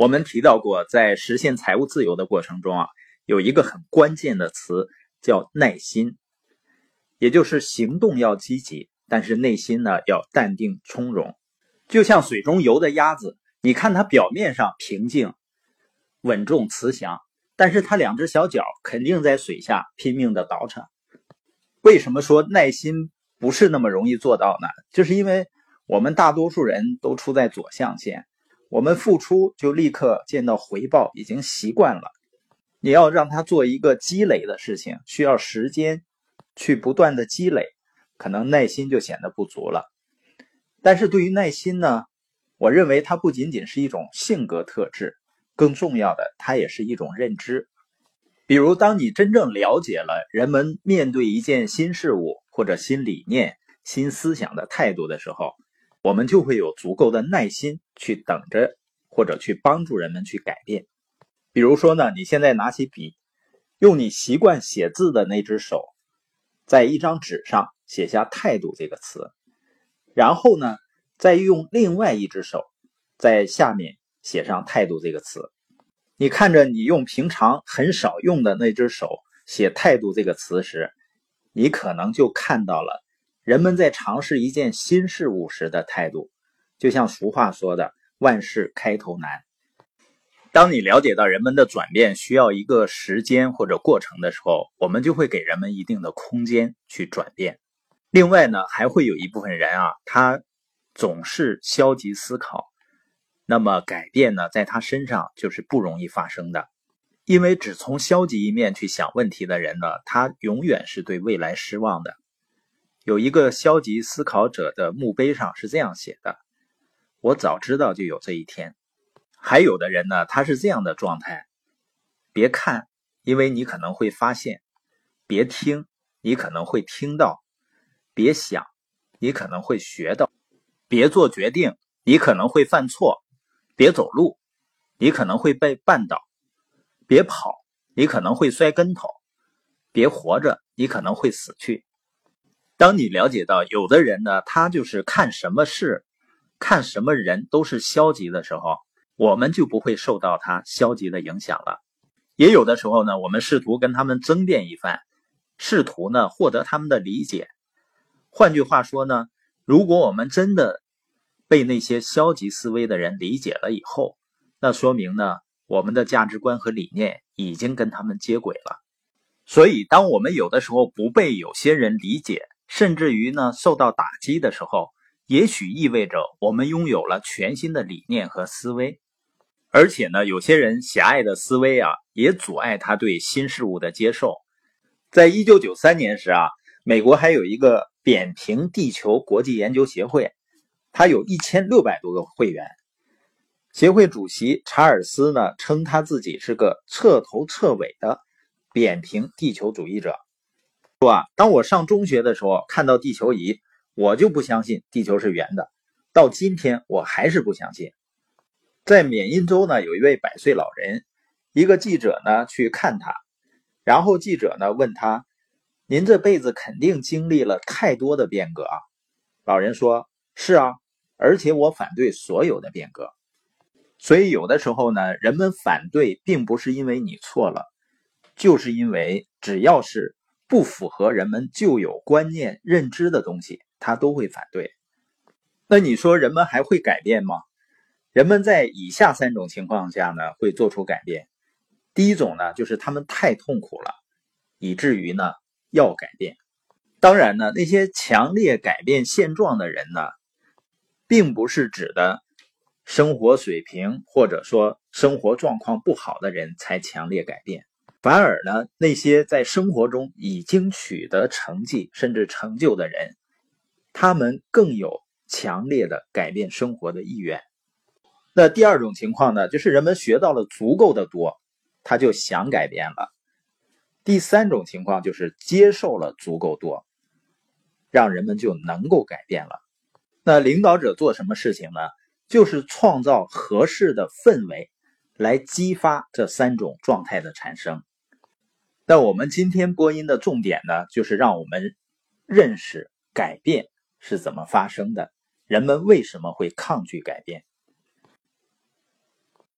我们提到过，在实现财务自由的过程中啊，有一个很关键的词叫耐心，也就是行动要积极，但是内心呢要淡定从容。就像水中游的鸭子，你看它表面上平静、稳重、慈祥，但是它两只小脚肯定在水下拼命的倒饬。为什么说耐心不是那么容易做到呢？就是因为我们大多数人都处在左象限。我们付出就立刻见到回报，已经习惯了。你要让他做一个积累的事情，需要时间去不断的积累，可能耐心就显得不足了。但是对于耐心呢，我认为它不仅仅是一种性格特质，更重要的，它也是一种认知。比如，当你真正了解了人们面对一件新事物或者新理念、新思想的态度的时候。我们就会有足够的耐心去等着，或者去帮助人们去改变。比如说呢，你现在拿起笔，用你习惯写字的那只手，在一张纸上写下“态度”这个词，然后呢，再用另外一只手在下面写上“态度”这个词。你看着你用平常很少用的那只手写“态度”这个词时，你可能就看到了。人们在尝试一件新事物时的态度，就像俗话说的“万事开头难”。当你了解到人们的转变需要一个时间或者过程的时候，我们就会给人们一定的空间去转变。另外呢，还会有一部分人啊，他总是消极思考，那么改变呢，在他身上就是不容易发生的。因为只从消极一面去想问题的人呢，他永远是对未来失望的。有一个消极思考者的墓碑上是这样写的：“我早知道就有这一天。”还有的人呢，他是这样的状态：“别看，因为你可能会发现；别听，你可能会听到；别想，你可能会学到；别做决定，你可能会犯错；别走路，你可能会被绊倒；别跑，你可能会摔跟头；别活着，你可能会死去。”当你了解到有的人呢，他就是看什么事、看什么人都是消极的时候，我们就不会受到他消极的影响了。也有的时候呢，我们试图跟他们争辩一番，试图呢获得他们的理解。换句话说呢，如果我们真的被那些消极思维的人理解了以后，那说明呢，我们的价值观和理念已经跟他们接轨了。所以，当我们有的时候不被有些人理解，甚至于呢，受到打击的时候，也许意味着我们拥有了全新的理念和思维，而且呢，有些人狭隘的思维啊，也阻碍他对新事物的接受。在一九九三年时啊，美国还有一个扁平地球国际研究协会，它有一千六百多个会员。协会主席查尔斯呢，称他自己是个彻头彻尾的扁平地球主义者。说啊，当我上中学的时候看到地球仪，我就不相信地球是圆的。到今天我还是不相信。在缅因州呢，有一位百岁老人，一个记者呢去看他，然后记者呢问他：“您这辈子肯定经历了太多的变革啊？”老人说：“是啊，而且我反对所有的变革。”所以有的时候呢，人们反对并不是因为你错了，就是因为只要是。不符合人们旧有观念认知的东西，他都会反对。那你说人们还会改变吗？人们在以下三种情况下呢会做出改变。第一种呢，就是他们太痛苦了，以至于呢要改变。当然呢，那些强烈改变现状的人呢，并不是指的生活水平或者说生活状况不好的人才强烈改变。反而呢，那些在生活中已经取得成绩甚至成就的人，他们更有强烈的改变生活的意愿。那第二种情况呢，就是人们学到了足够的多，他就想改变了。第三种情况就是接受了足够多，让人们就能够改变了。那领导者做什么事情呢？就是创造合适的氛围，来激发这三种状态的产生。那我们今天播音的重点呢，就是让我们认识改变是怎么发生的，人们为什么会抗拒改变。